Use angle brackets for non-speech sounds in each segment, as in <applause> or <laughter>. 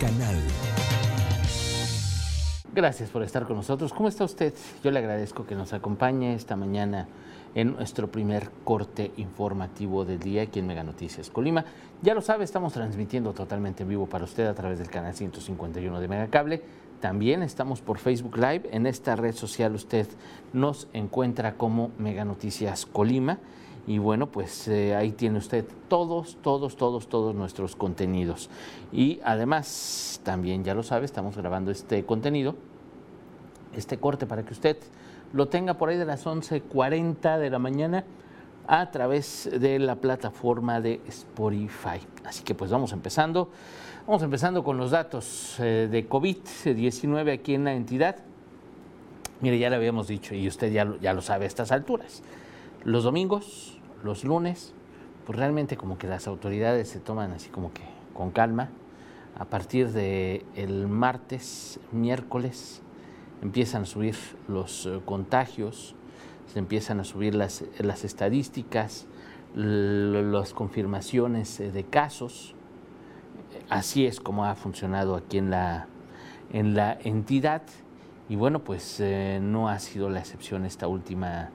Canal. Gracias por estar con nosotros. ¿Cómo está usted? Yo le agradezco que nos acompañe esta mañana en nuestro primer corte informativo del día aquí en Mega Noticias Colima. Ya lo sabe, estamos transmitiendo totalmente en vivo para usted a través del canal 151 de Megacable. También estamos por Facebook Live. En esta red social usted nos encuentra como Mega Noticias Colima. Y bueno, pues eh, ahí tiene usted todos, todos, todos, todos nuestros contenidos. Y además, también ya lo sabe, estamos grabando este contenido, este corte para que usted lo tenga por ahí de las 11.40 de la mañana a través de la plataforma de Spotify. Así que pues vamos empezando. Vamos empezando con los datos eh, de COVID-19 aquí en la entidad. Mire, ya le habíamos dicho y usted ya, ya lo sabe a estas alturas. Los domingos, los lunes, pues realmente como que las autoridades se toman así como que con calma. A partir de el martes, miércoles, empiezan a subir los eh, contagios, se empiezan a subir las, las estadísticas, las confirmaciones eh, de casos. Así es como ha funcionado aquí en la, en la entidad. Y bueno, pues eh, no ha sido la excepción esta última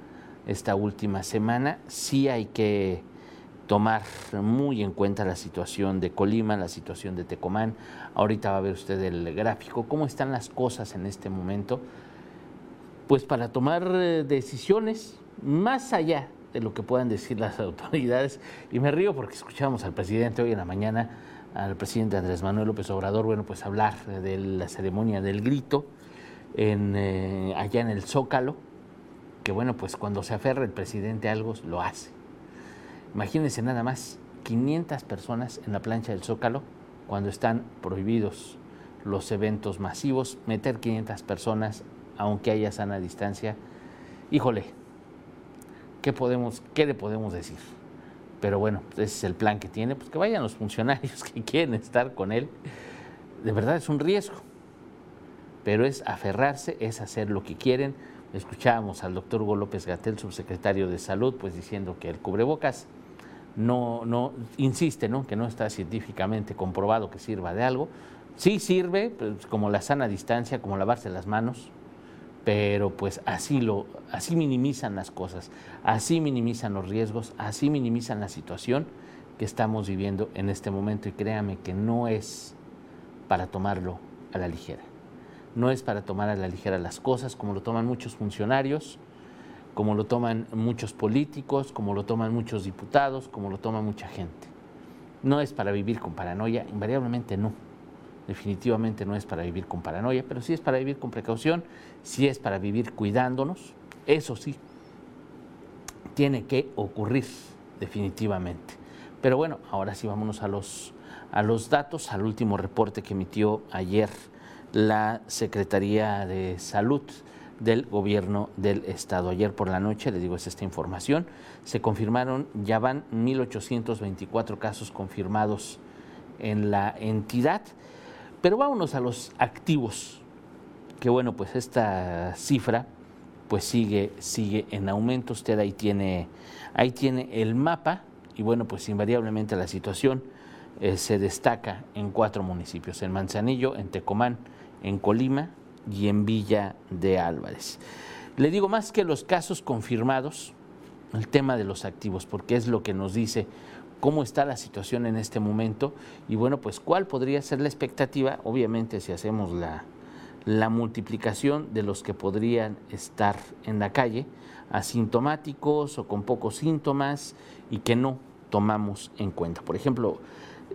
esta última semana. Sí hay que tomar muy en cuenta la situación de Colima, la situación de Tecomán. Ahorita va a ver usted el gráfico, cómo están las cosas en este momento. Pues para tomar eh, decisiones más allá de lo que puedan decir las <laughs> autoridades. Y me río porque escuchamos al presidente hoy en la mañana, al presidente Andrés Manuel López Obrador, bueno, pues hablar de la ceremonia del grito eh, allá en el Zócalo que bueno, pues cuando se aferra el presidente a algo, lo hace. Imagínense nada más, 500 personas en la plancha del Zócalo cuando están prohibidos los eventos masivos, meter 500 personas, aunque haya sana distancia, híjole, ¿qué, podemos, qué le podemos decir? Pero bueno, ese es el plan que tiene, pues que vayan los funcionarios <laughs> que quieren estar con él. De verdad es un riesgo, pero es aferrarse, es hacer lo que quieren, Escuchábamos al doctor Hugo López Gatel, subsecretario de Salud, pues diciendo que el cubrebocas no, no insiste, ¿no? que no está científicamente comprobado que sirva de algo. Sí sirve, pues, como la sana distancia, como lavarse las manos, pero pues así lo, así minimizan las cosas, así minimizan los riesgos, así minimizan la situación que estamos viviendo en este momento y créame que no es para tomarlo a la ligera no es para tomar a la ligera las cosas, como lo toman muchos funcionarios, como lo toman muchos políticos, como lo toman muchos diputados, como lo toma mucha gente. No es para vivir con paranoia, invariablemente no. Definitivamente no es para vivir con paranoia, pero sí es para vivir con precaución, sí es para vivir cuidándonos. Eso sí, tiene que ocurrir definitivamente. Pero bueno, ahora sí vámonos a los, a los datos, al último reporte que emitió ayer la Secretaría de Salud del gobierno del estado. Ayer por la noche, le digo, es esta información, se confirmaron, ya van 1.824 casos confirmados en la entidad, pero vámonos a los activos, que bueno, pues esta cifra pues sigue, sigue en aumento, usted ahí tiene, ahí tiene el mapa y bueno, pues invariablemente la situación eh, se destaca en cuatro municipios, en Manzanillo, en Tecomán, en Colima y en Villa de Álvarez. Le digo más que los casos confirmados, el tema de los activos, porque es lo que nos dice cómo está la situación en este momento y bueno, pues cuál podría ser la expectativa, obviamente si hacemos la, la multiplicación de los que podrían estar en la calle, asintomáticos o con pocos síntomas y que no tomamos en cuenta. Por ejemplo,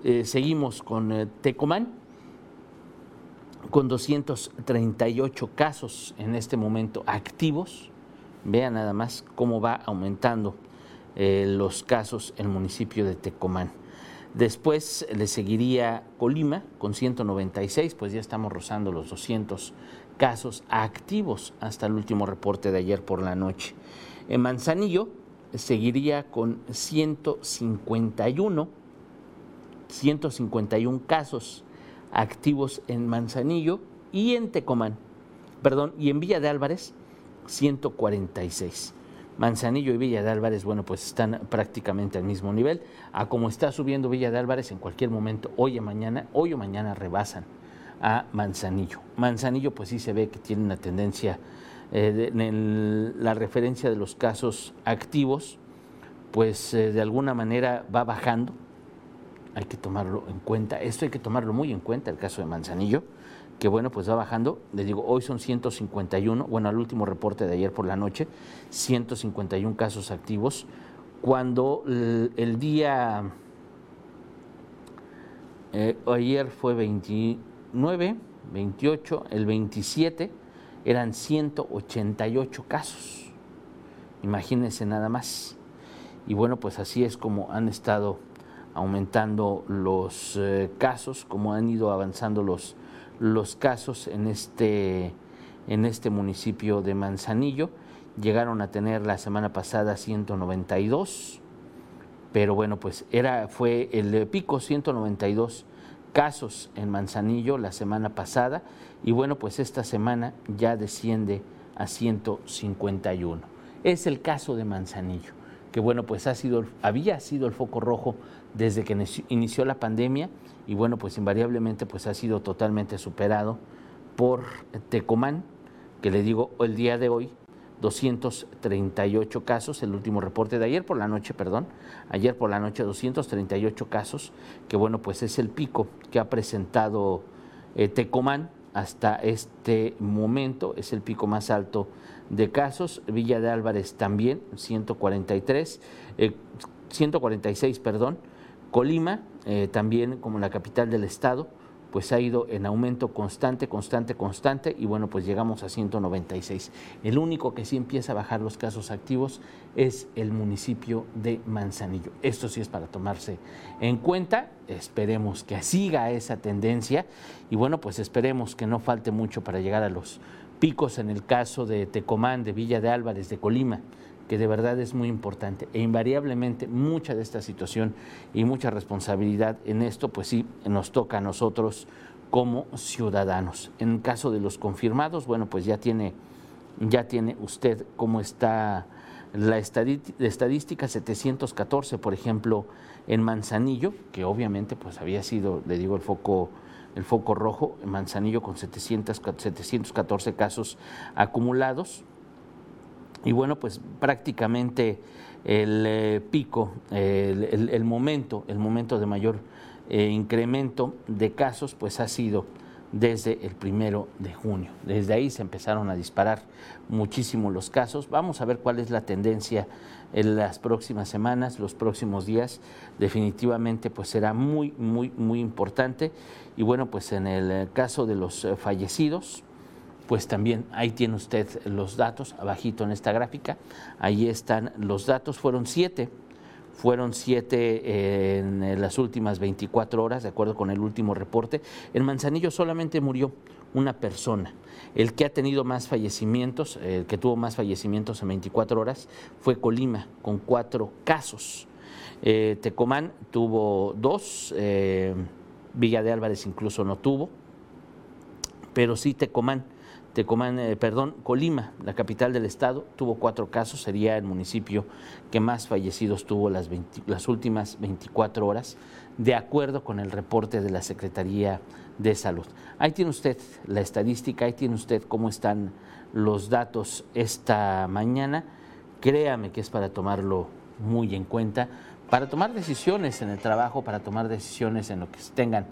eh, seguimos con eh, Tecomán, con 238 casos en este momento activos. Vean nada más cómo va aumentando eh, los casos en el municipio de Tecomán. Después le seguiría Colima con 196, pues ya estamos rozando los 200 casos activos hasta el último reporte de ayer por la noche. En Manzanillo seguiría con 151, 151 casos activos en Manzanillo y en Tecomán, perdón, y en Villa de Álvarez 146. Manzanillo y Villa de Álvarez, bueno, pues están prácticamente al mismo nivel. A como está subiendo Villa de Álvarez, en cualquier momento, hoy o mañana, hoy o mañana rebasan a Manzanillo. Manzanillo, pues sí se ve que tiene una tendencia eh, en la referencia de los casos activos, pues eh, de alguna manera va bajando. Hay que tomarlo en cuenta. Esto hay que tomarlo muy en cuenta, el caso de Manzanillo que bueno, pues va bajando. Les digo, hoy son 151, bueno, al último reporte de ayer por la noche, 151 casos activos, cuando el, día, eh, ayer fue 29, 28, el 27 eran 188 casos. Imagínense nada más. Y bueno, pues así es como han estado aumentando los eh, casos, como han ido avanzando los los casos en este, en este municipio de Manzanillo. Llegaron a tener la semana pasada 192, pero bueno, pues era, fue el pico 192 casos en Manzanillo la semana pasada y bueno, pues esta semana ya desciende a 151. Es el caso de Manzanillo, que bueno, pues ha sido, había sido el foco rojo desde que inició la pandemia y bueno, pues invariablemente pues ha sido totalmente superado por Tecomán, que le digo el día de hoy 238 casos, el último reporte de ayer por la noche, perdón, ayer por la noche 238 casos, que bueno, pues es el pico que ha presentado eh, Tecomán hasta este momento, es el pico más alto de casos, Villa de Álvarez también, 143, 146, eh, perdón, Colima, eh, también como la capital del estado, pues ha ido en aumento constante, constante, constante y bueno, pues llegamos a 196. El único que sí empieza a bajar los casos activos es el municipio de Manzanillo. Esto sí es para tomarse en cuenta, esperemos que siga esa tendencia y bueno, pues esperemos que no falte mucho para llegar a los picos en el caso de Tecomán, de Villa de Álvarez, de Colima que de verdad es muy importante e invariablemente mucha de esta situación y mucha responsabilidad en esto, pues sí, nos toca a nosotros como ciudadanos. En caso de los confirmados, bueno, pues ya tiene, ya tiene usted cómo está la estadística 714, por ejemplo, en Manzanillo, que obviamente pues había sido, le digo, el foco el foco rojo, en Manzanillo con 700, 714 casos acumulados, y bueno, pues prácticamente el eh, pico, el, momento, el momento de mayor eh, incremento de casos, pues ha sido desde el primero de junio. Desde ahí se empezaron a disparar muchísimo los casos. Vamos a ver cuál es la tendencia en las próximas semanas, los próximos días. Definitivamente, pues será muy, muy, muy importante. Y bueno, pues en el caso de los eh, fallecidos, pues también ahí tiene usted los datos, abajito en esta gráfica, ahí están los datos, fueron siete, fueron siete en las últimas 24 horas, de acuerdo con el último reporte. En Manzanillo solamente murió una persona. El que ha tenido más fallecimientos, el que tuvo más fallecimientos en 24 horas, fue Colima, con cuatro casos. Eh, Tecomán tuvo dos, eh, Villa de Álvarez incluso no tuvo, pero sí Tecomán Tecomán, eh, perdón, Colima, la capital del estado, tuvo cuatro casos, sería el municipio que más fallecidos tuvo las, las últimas 24 horas, de acuerdo con el reporte de la Secretaría de Salud. Ahí tiene usted la estadística, ahí tiene usted cómo están los datos esta mañana. Créame que es para tomarlo muy en cuenta, para tomar decisiones en el trabajo, para tomar decisiones en lo que tengan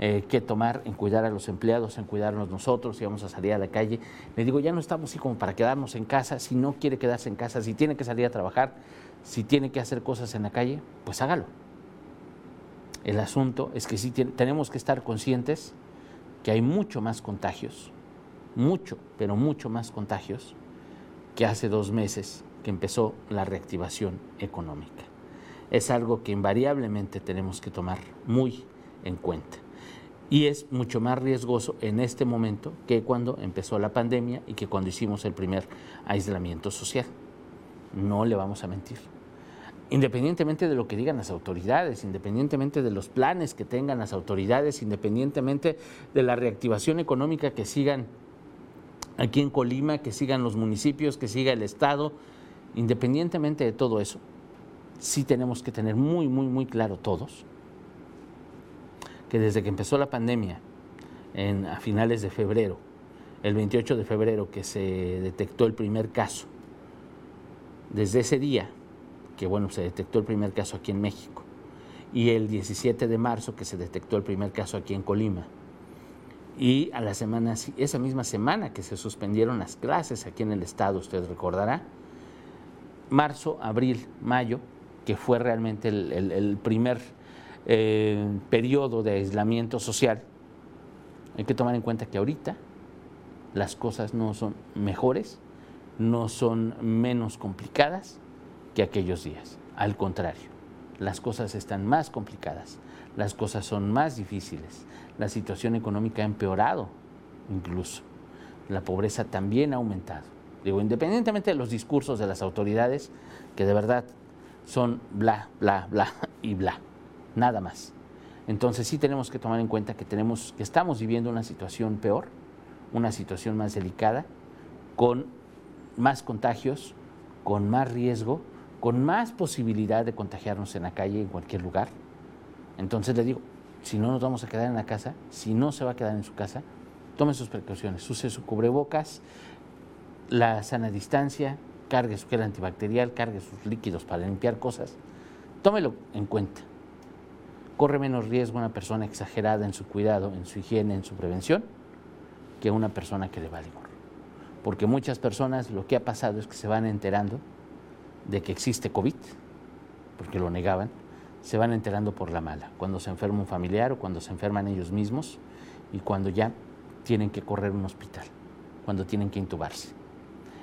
eh, que tomar en cuidar a los empleados, en cuidarnos nosotros, si vamos a salir a la calle. Le digo, ya no estamos así como para quedarnos en casa, si no quiere quedarse en casa, si tiene que salir a trabajar, si tiene que hacer cosas en la calle, pues hágalo. El asunto es que sí tenemos que estar conscientes que hay mucho más contagios, mucho, pero mucho más contagios que hace dos meses que empezó la reactivación económica. Es algo que invariablemente tenemos que tomar muy en cuenta y es mucho más riesgoso en este momento que cuando empezó la pandemia y que cuando hicimos el primer aislamiento social. No le vamos a mentir. Independientemente de lo que digan las autoridades, independientemente de los planes que tengan las autoridades, independientemente de la reactivación económica que sigan aquí en Colima, que sigan los municipios, que siga el Estado, independientemente de todo eso, sí tenemos que tener muy, muy, muy claro todos que desde que empezó la pandemia, en, a finales de febrero, el 28 de febrero que se detectó el primer caso, desde ese día, que bueno, se detectó el primer caso aquí en México, y el 17 de marzo que se detectó el primer caso aquí en Colima, y a la semana, esa misma semana que se suspendieron las clases aquí en el estado, usted recordará, marzo, abril, mayo, que fue realmente el, primer eh, periodo de aislamiento social, hay que tomar en cuenta que ahorita las cosas no son mejores, no son menos complicadas que aquellos días. Al contrario, las cosas están más complicadas, las cosas son más difíciles, la situación económica ha empeorado incluso, la pobreza también ha aumentado. Digo, independientemente de los discursos de las autoridades, que de verdad son bla, bla, bla <laughs> y bla, nada más. Entonces sí tenemos que tomar en cuenta que, tenemos, que estamos viviendo una situación peor, una situación más delicada, con más contagios, con más riesgo, con más posibilidad de contagiarnos en la calle, en cualquier lugar. Entonces le digo, si no nos vamos a quedar en la casa, si no se va a quedar en su casa, tome sus precauciones, use su cubrebocas, la sana distancia, cargue su gel antibacterial, cargue sus líquidos para limpiar cosas. Tómelo en cuenta. Corre menos riesgo una persona exagerada en su cuidado, en su higiene, en su prevención, que una persona que le vale gorro. Porque muchas personas lo que ha pasado es que se van enterando de que existe COVID, porque lo negaban, se van enterando por la mala, cuando se enferma un familiar o cuando se enferman ellos mismos y cuando ya tienen que correr un hospital, cuando tienen que intubarse.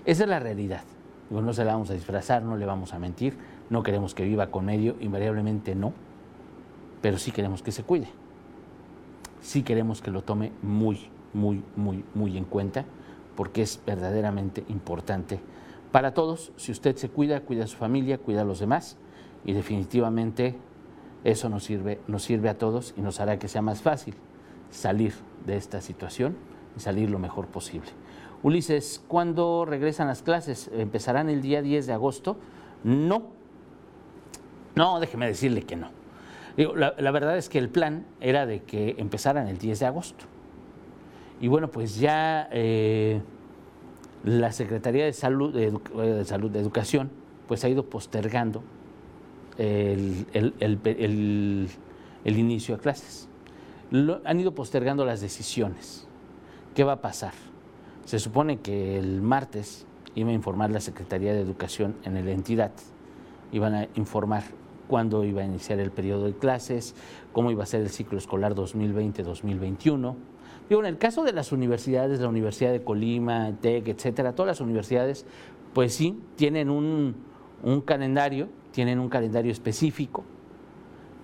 Esa es la realidad. no se la vamos a disfrazar, no le vamos a mentir, no queremos que viva con medio, invariablemente no, pero sí queremos que se cuide. Sí queremos que lo tome muy, muy, muy, muy en cuenta, porque es verdaderamente importante para todos. Si usted se cuida, cuida a su familia, cuida a los demás, y definitivamente eso nos sirve, nos sirve a todos y nos hará que sea más fácil salir de esta situación y salir lo mejor posible. Ulises, ¿cuándo regresan las clases? ¿Empezarán el día 10 de agosto? No. No, déjeme decirle que no. La, verdad es que el plan era de que empezaran el 10 de agosto. Y bueno, pues ya eh, la Secretaría de Salud, de, Salud, de Educación, pues ha ido postergando el, inicio de clases. han ido postergando las decisiones. ¿Qué va a pasar? Se supone que el martes iba a informar la Secretaría de Educación en la entidad. Iban a informar cuándo iba a iniciar el periodo de clases, cómo iba a ser el ciclo escolar 2020-2021. Digo, en el caso de las universidades, la Universidad de Colima, TEC, etcétera, todas las universidades, pues sí, tienen un, un calendario tienen un calendario específico,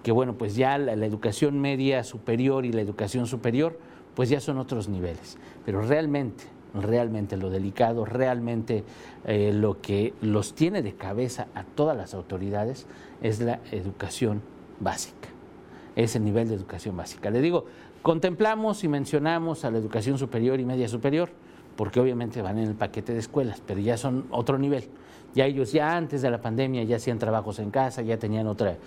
que bueno, pues ya la, educación media superior y la educación superior, pues ya son otros niveles. Pero realmente, realmente lo delicado, realmente eh, lo que los tiene de cabeza a todas las autoridades es la educación básica, es el nivel de educación básica. Le digo, contemplamos y mencionamos a la educación superior y media superior, porque obviamente van en el paquete de escuelas, pero ya son otro nivel. Ya ellos ya antes de la pandemia ya hacían trabajos en casa, ya tenían otra,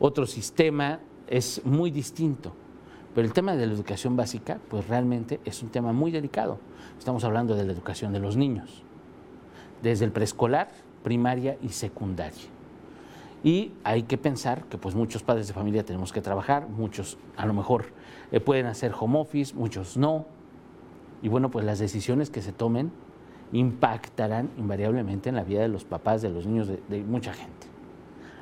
otro sistema, es muy distinto. Pero el tema de la educación básica, pues realmente es un tema muy delicado. Estamos hablando de la educación de los niños, desde el preescolar, primaria y secundaria. Y hay que pensar que pues muchos padres de familia tenemos que trabajar, muchos a lo mejor eh, pueden hacer home office, muchos no. Y bueno, pues las decisiones que se tomen impactarán invariablemente en la vida de los papás, de los niños, de, mucha gente.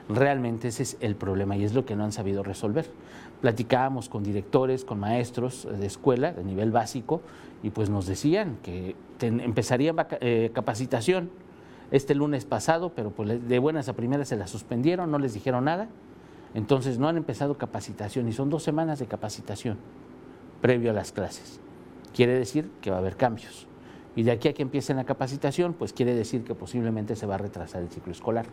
Realmente ese es el problema y es lo que no han sabido resolver. Platicábamos con directores, con maestros de escuela de nivel básico y pues nos decían que empezaría eh, capacitación este lunes pasado, pero pues de buenas a primeras se la suspendieron, no les dijeron nada. Entonces no han empezado capacitación y son dos semanas de capacitación previo a las clases. Quiere decir que va a haber cambios. Y de aquí a que empiece la capacitación, pues quiere decir que posiblemente se va a retrasar el ciclo escolar.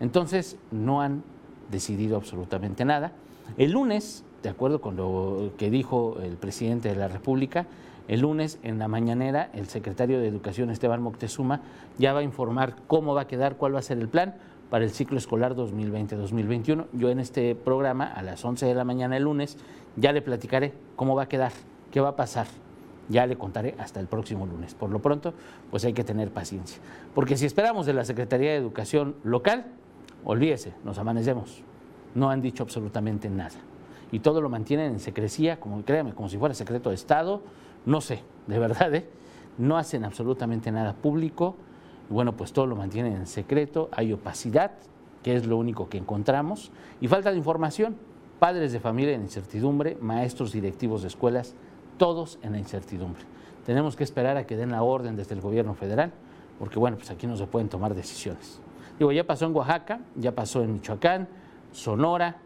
Entonces, no han decidido absolutamente nada. El lunes de acuerdo con lo que dijo el presidente de la República, el lunes en la mañanera el secretario de Educación Esteban Moctezuma ya va a informar cómo va a quedar, cuál va a ser el plan para el ciclo escolar 2020-2021. Yo en este programa a las 11 de la mañana el lunes ya le platicaré cómo va a quedar, qué va a pasar. Ya le contaré hasta el próximo lunes. Por lo pronto, pues hay que tener paciencia. Porque si esperamos de la Secretaría de Educación local, olvídese, nos amanecemos. No han dicho absolutamente nada. Y todo lo mantienen en secrecía, como créame, como si fuera secreto de Estado. No sé, de verdad, ¿eh? no hacen absolutamente nada público. Bueno, pues todo lo mantienen en secreto. Hay opacidad, que es lo único que encontramos. Y falta de información. Padres de familia en incertidumbre, maestros directivos de escuelas todos en la incertidumbre. Tenemos que esperar a que den la orden desde el gobierno federal, porque bueno, pues aquí no se pueden tomar decisiones. Digo, ya pasó en Oaxaca, ya pasó en Michoacán, Sonora,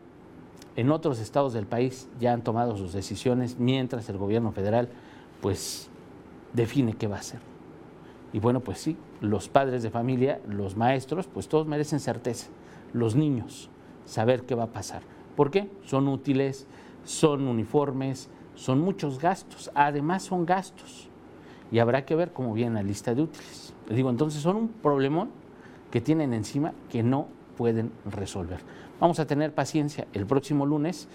en otros estados del país ya han tomado sus decisiones mientras el gobierno federal pues define qué va a hacer. Y bueno, pues sí, los padres de familia, los maestros, pues todos merecen certeza. Los niños, saber qué va a pasar. ¿Por qué? Son útiles, son uniformes, son muchos gastos, además son gastos. Y habrá que ver cómo viene la lista de útiles. Les digo, entonces son un problemón que tienen encima que no pueden resolver. Vamos a tener paciencia. El próximo lunes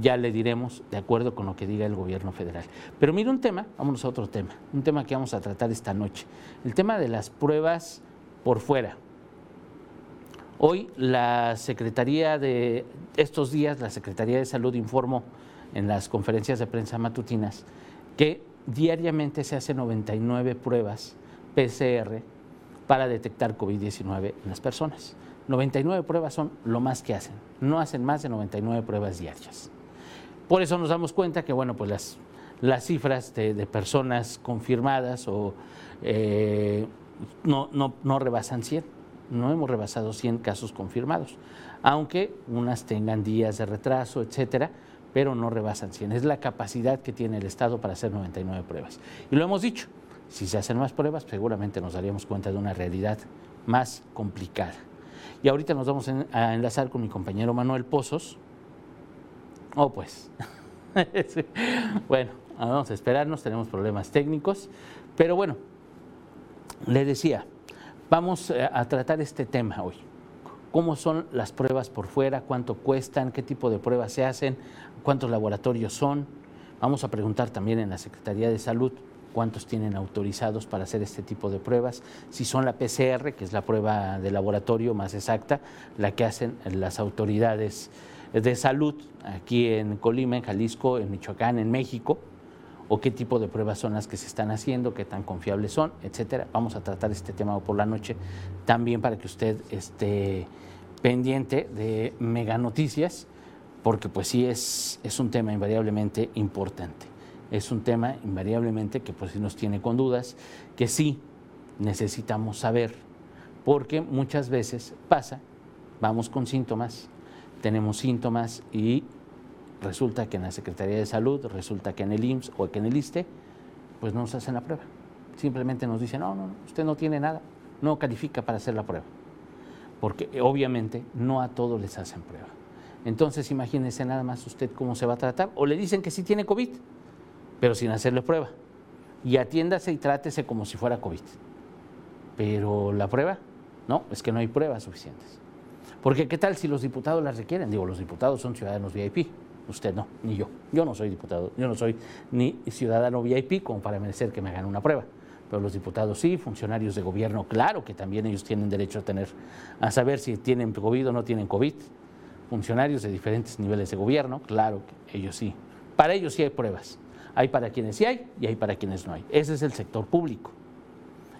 ya le diremos de acuerdo con lo que diga el gobierno federal. Pero mire un tema, vámonos a otro tema, un tema que vamos a tratar esta noche. El tema de las pruebas por fuera. Hoy la Secretaría de, estos días, la Secretaría de Salud informó en las conferencias de prensa matutinas que diariamente se hacen 99 pruebas PCR para detectar COVID-19 en las personas. 99 pruebas son lo más que hacen, no hacen más de 99 pruebas diarias. Por eso nos damos cuenta que, bueno, pues las, cifras de, personas confirmadas o eh, no, no, no rebasan 100, no hemos rebasado 100 casos confirmados, aunque unas tengan días de retraso, etcétera, pero no rebasan 100. Es la capacidad que tiene el Estado para hacer 99 pruebas. Y lo hemos dicho, si se hacen más pruebas, seguramente nos daríamos cuenta de una realidad más complicada. Y ahorita nos vamos a enlazar con mi compañero Manuel Pozos. Oh, pues. <laughs> bueno, vamos a esperarnos, tenemos problemas técnicos, pero bueno, le decía, vamos eh, a tratar este tema hoy. Cómo son las pruebas por fuera, cuánto cuestan, qué tipo de pruebas se hacen, cuántos laboratorios son. Vamos a preguntar también en la Secretaría de Salud cuántos tienen autorizados para hacer este tipo de pruebas, si son la PCR, que es la prueba de laboratorio más exacta, la que hacen las autoridades de salud aquí en Colima, en Jalisco, en Michoacán, en México, o qué tipo de pruebas son las que se están haciendo, qué tan confiables son, etcétera. Vamos a tratar este tema por la noche también para que usted esté pendiente de Mega Noticias, porque pues sí es, es un tema invariablemente importante. Es un tema invariablemente que pues nos tiene con dudas, que sí necesitamos saber, porque muchas veces pasa, vamos con síntomas, tenemos síntomas y resulta que en la Secretaría de Salud, resulta que en el IMSS o que en el ISTE, pues no nos hacen la prueba. Simplemente nos dicen, no, no, usted no tiene nada, no califica para hacer la prueba porque obviamente no a todos les hacen prueba. Entonces imagínense nada más usted cómo se va a tratar. O le dicen que sí tiene COVID, pero sin hacerle prueba. Y atiéndase y trátese como si fuera COVID. Pero la prueba, no, es que no hay pruebas suficientes. Porque ¿qué tal si los diputados las requieren? Digo, los diputados son ciudadanos VIP. Usted no, ni yo. Yo no soy diputado, yo no soy ni ciudadano VIP como para merecer que me hagan una prueba pero los diputados sí, funcionarios de gobierno, claro que también ellos tienen derecho a tener, a saber si tienen COVID o no tienen COVID. Funcionarios de diferentes niveles de gobierno, claro que ellos sí. Para ellos sí hay pruebas. Hay para quienes sí hay y hay para quienes no hay. Ese es el sector público.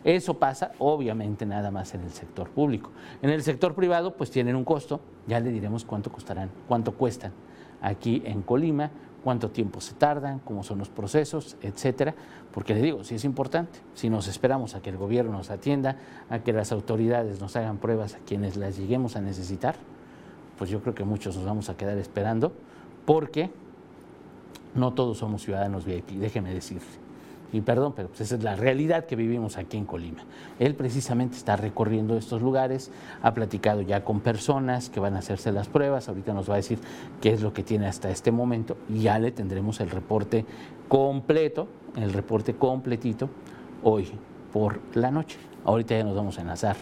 Eso pasa obviamente nada más en el sector público. En el sector privado pues tienen un costo, ya le diremos cuánto costarán, cuánto cuestan aquí en Colima, cuánto tiempo se tardan, cómo son los procesos, etcétera, porque le digo, sí es importante, si nos esperamos a que el gobierno nos atienda, a que las autoridades nos hagan pruebas a quienes las lleguemos a necesitar, pues yo creo que muchos nos vamos a quedar esperando, porque no todos somos ciudadanos VIP, déjeme decirle. y perdón, pero pues esa es la realidad que vivimos aquí en Colima. Él precisamente está recorriendo estos lugares, ha platicado ya con personas que van a hacerse las pruebas, ahorita nos va a decir qué es lo que tiene hasta este momento y ya le tendremos el reporte completo, el reporte completito hoy por la noche. Ahorita ya nos vamos a enlazar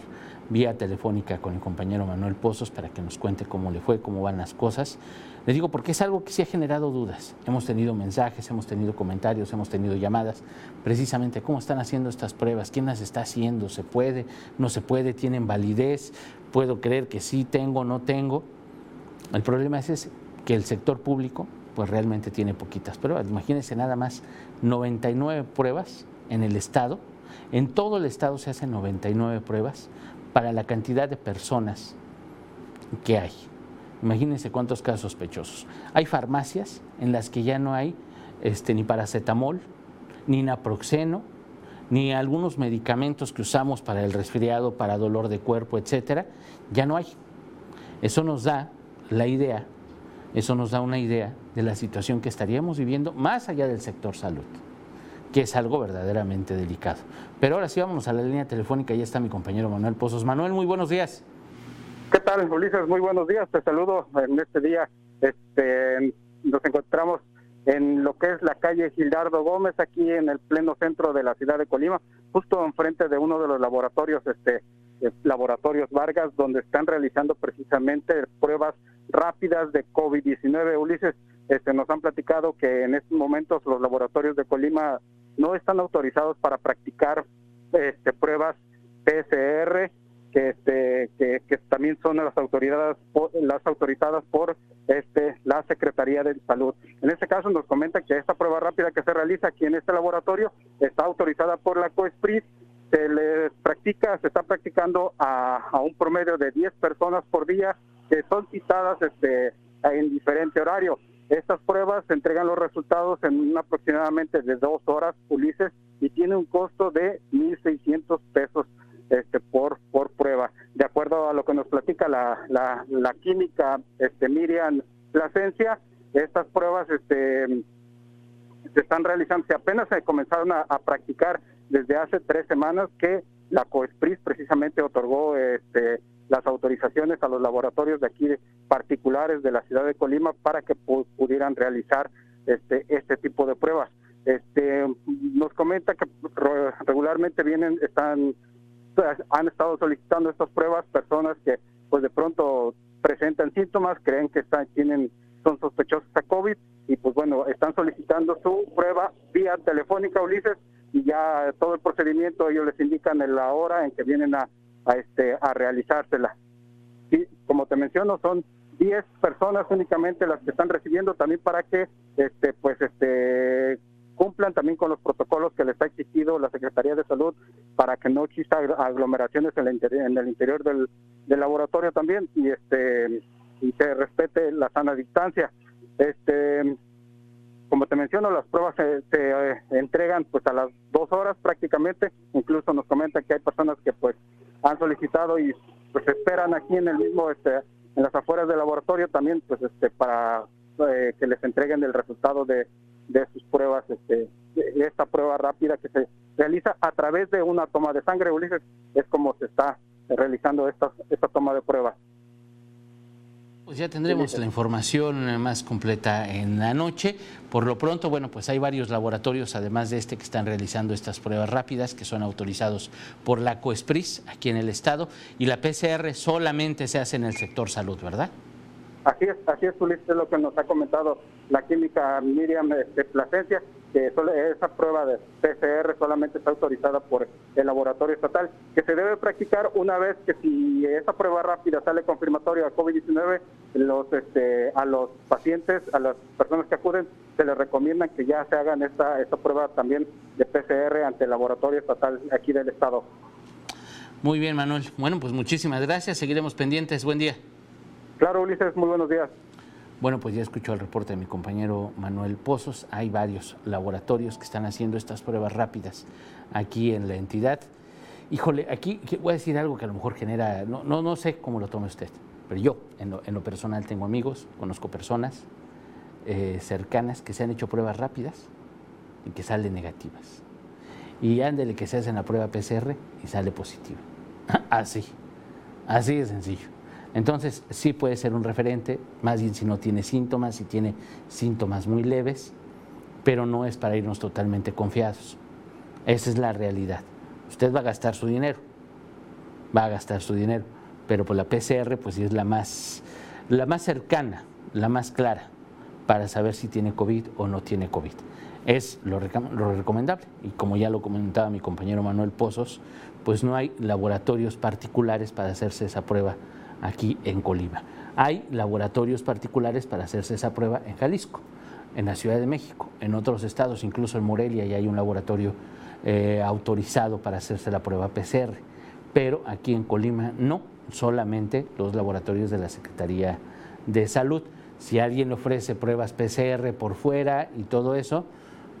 vía telefónica con el compañero Manuel Pozos para que nos cuente cómo le fue, cómo van las cosas. Le digo porque es algo que sí ha generado dudas. Hemos tenido mensajes, hemos tenido comentarios, hemos tenido llamadas, precisamente cómo están haciendo estas pruebas, quién las está haciendo, se puede, no se puede, tienen validez, puedo creer que sí tengo, no tengo. El problema es ese, que el sector público pues realmente tiene poquitas pruebas. Imagínense nada más 99 pruebas en el estado. En todo el estado se hacen 99 pruebas para la cantidad de personas que hay. Imagínense cuántos casos sospechosos. Hay farmacias en las que ya no hay este, ni paracetamol, ni naproxeno, ni algunos medicamentos que usamos para el resfriado, para dolor de cuerpo, etcétera, ya no hay. Eso nos da la idea, eso nos da una idea de la situación que estaríamos viviendo más allá del sector salud, que es algo verdaderamente delicado. Pero ahora sí vámonos a la línea telefónica, ya está mi compañero Manuel Pozos. Manuel, muy buenos días. ¿Qué tal, Ulises? Muy buenos días. Te saludo en este día. Este, nos encontramos en lo que es la calle Gildardo Gómez, aquí en el pleno centro de la ciudad de Colima, justo enfrente de uno de los laboratorios, este, eh, laboratorios Vargas, donde están realizando precisamente pruebas rápidas de COVID-19. Ulises, este, nos han platicado que en estos momentos los laboratorios de Colima no están autorizados para practicar este, pruebas PCR que este que, también son las autoridades las autorizadas por este la Secretaría de Salud. En este caso nos comenta que esta prueba rápida que se realiza aquí en este laboratorio está autorizada por la COESPRIS, se les practica, se está practicando a, a un promedio de 10 personas por día que son citadas este en diferente horario. Estas pruebas se entregan los resultados en aproximadamente de dos horas, Ulises, y tiene un costo de 1.600 pesos este, por, por prueba. De acuerdo a lo que nos platica la, la, química este, Miriam Plasencia, estas pruebas este, se están realizando, se apenas se comenzaron a, practicar desde hace tres semanas que la COESPRIS precisamente otorgó este, las autorizaciones a los laboratorios de aquí particulares de la ciudad de Colima para que pudieran realizar este, este tipo de pruebas. Este, nos comenta que regularmente vienen, están han estado solicitando estas pruebas personas que pues de pronto presentan síntomas, creen que están, tienen, son sospechosos a COVID y pues bueno, están solicitando su prueba vía telefónica, Ulises, y ya todo el procedimiento ellos les indican en la hora en que vienen a, a este a realizársela. Y como te menciono, son 10 personas únicamente las que están recibiendo también para que este pues este cumplan también con los protocolos que les ha exigido la Secretaría de Salud para que no exista aglomeraciones en el interior, del, laboratorio también y este y se respete la sana distancia. Este como te menciono, las pruebas se, eh, entregan pues a las dos horas prácticamente. Incluso nos comenta que hay personas que pues han solicitado y pues esperan aquí en el mismo este en las afueras del laboratorio también pues este para eh, que les entreguen el resultado de, de sus pruebas, este, esta prueba rápida que se realiza a través de una toma de sangre, Ulises, es como se está realizando esta, esta toma de pruebas. Pues ya tendremos la información más completa en la noche. Por lo pronto, bueno, pues hay varios laboratorios, además de este, que están realizando estas pruebas rápidas, que son autorizados por la COESPRIS aquí en el estado, y la PCR solamente se hace en el sector salud, ¿verdad? Así es, así es, Ulises, es lo que nos ha comentado la química Miriam de este, Plasencia, que esa prueba de PCR solamente está autorizada por el laboratorio estatal, que se debe practicar una vez que si esa prueba rápida sale confirmatoria a COVID-19, los, este, a los pacientes, a las personas que acuden, se les recomienda que ya se hagan esta, esta prueba también de PCR ante el laboratorio estatal aquí del estado. Muy bien, Manuel. Bueno, pues muchísimas gracias. Seguiremos pendientes. Buen día. Claro, Ulises, muy buenos días. Bueno, pues ya escuchó el reporte de mi compañero Manuel Pozos. Hay varios laboratorios que están haciendo estas pruebas rápidas aquí en la entidad. Híjole, aquí voy a decir algo que a lo mejor genera, no, no, no sé cómo lo tome usted, pero yo en lo, personal tengo amigos, conozco personas eh, cercanas que se han hecho pruebas rápidas y que salen negativas. y ándele que se hacen la prueba PCR y sale positivo. <laughs> Así, así de sencillo. Entonces, sí puede ser un referente, más bien si no tiene síntomas, si tiene síntomas muy leves, pero no es para irnos totalmente confiados. Esa es la realidad. Usted va a gastar su dinero, va a gastar su dinero, pero por pues la PCR pues sí es la más, la más cercana, la más clara para saber si tiene COVID o no tiene COVID es lo, recomendable. Y como ya lo comentaba mi compañero Manuel Pozos, pues no hay laboratorios particulares para hacerse esa prueba aquí en Colima. Hay laboratorios particulares para hacerse esa prueba en Jalisco, en la Ciudad de México, en otros estados, incluso en Morelia, ya hay un laboratorio eh, autorizado para hacerse la prueba PCR. Pero aquí en Colima no, solamente los laboratorios de la Secretaría de Salud. Si alguien ofrece pruebas PCR por fuera y todo eso,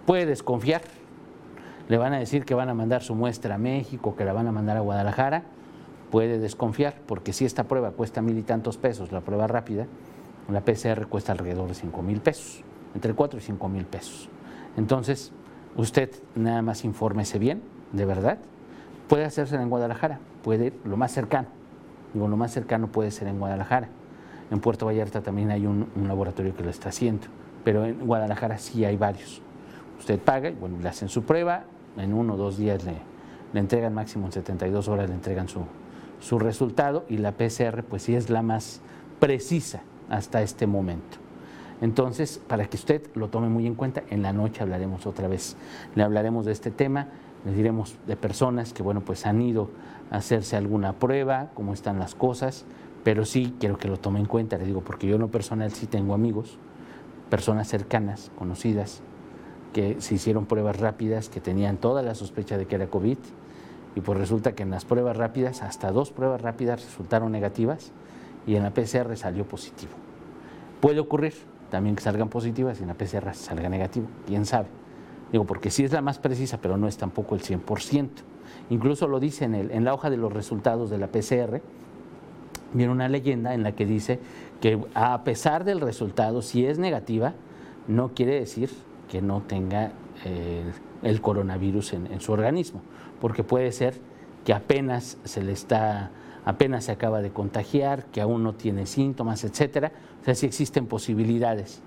puede desconfiar. Le van a decir que van a mandar su muestra a México, que la van a mandar a Guadalajara. Puede desconfiar, porque si esta prueba cuesta mil y tantos pesos, la prueba rápida, la PCR cuesta alrededor de cinco mil pesos, entre cuatro y cinco mil pesos. Entonces, usted nada más infórmese bien, de verdad. Puede hacerse en Guadalajara, puede lo más cercano. Digo, lo más cercano puede ser en Guadalajara. En Puerto Vallarta también hay un, un laboratorio que lo está haciendo, pero en Guadalajara sí hay varios usted paga y bueno, le hacen su prueba, en uno o dos días le, le entregan, máximo en 72 horas le entregan su, su resultado y la PCR pues sí es la más precisa hasta este momento. Entonces, para que usted lo tome muy en cuenta, en la noche hablaremos otra vez, le hablaremos de este tema, le diremos de personas que, bueno, pues han ido a hacerse alguna prueba, cómo están las cosas, pero sí quiero que lo tome en cuenta, le digo, porque yo en lo personal sí tengo amigos, personas cercanas, conocidas, que se hicieron pruebas rápidas que tenían toda la sospecha de que era COVID y pues resulta que en las pruebas rápidas, hasta dos pruebas rápidas resultaron negativas y en la PCR salió positivo. Puede ocurrir también que salgan positivas y en la PCR salga negativo, quién sabe. Digo, porque sí es la más precisa, pero no es tampoco el 100%. Incluso lo dice en, el, en la hoja de los resultados de la PCR, viene una leyenda en la que dice que a pesar del resultado, si es negativa, no quiere decir que no tenga eh, el coronavirus en, su organismo, porque puede ser que apenas se le está, apenas se acaba de contagiar, que aún no tiene síntomas, etcétera. O sea, sí existen posibilidades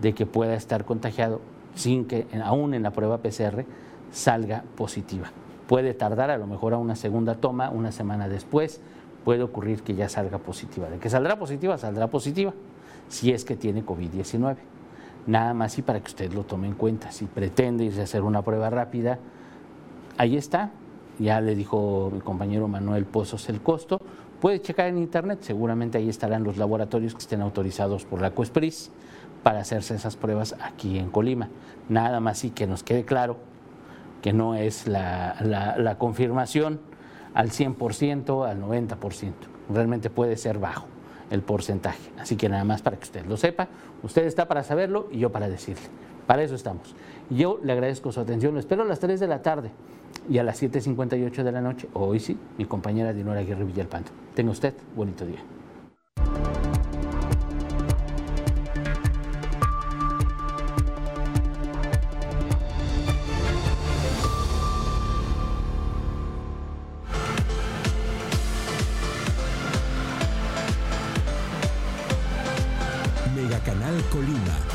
de que pueda estar contagiado sin que aún en la prueba PCR salga positiva. Puede tardar a lo mejor a una segunda toma, una semana después, puede ocurrir que ya salga positiva. De que saldrá positiva, saldrá positiva, si es que tiene COVID-19. Nada más y para que usted lo tome en cuenta. Si pretende irse a hacer una prueba rápida, ahí está. Ya le dijo mi compañero Manuel Pozos el costo. Puede checar en internet, seguramente ahí estarán los laboratorios que estén autorizados por la COESPRIS para hacerse esas pruebas aquí en Colima. Nada más y que nos quede claro que no es la, la confirmación al 100%, al 90%. Realmente puede ser bajo el porcentaje. Así que nada más para que usted lo sepa, usted está para saberlo y yo para decirle. Para eso estamos. Yo le agradezco su atención, lo espero a las 3 de la tarde y a las 7.58 de la noche, hoy sí, mi compañera Dinora Aguirre Villalpando. Tenga usted bonito día. Colima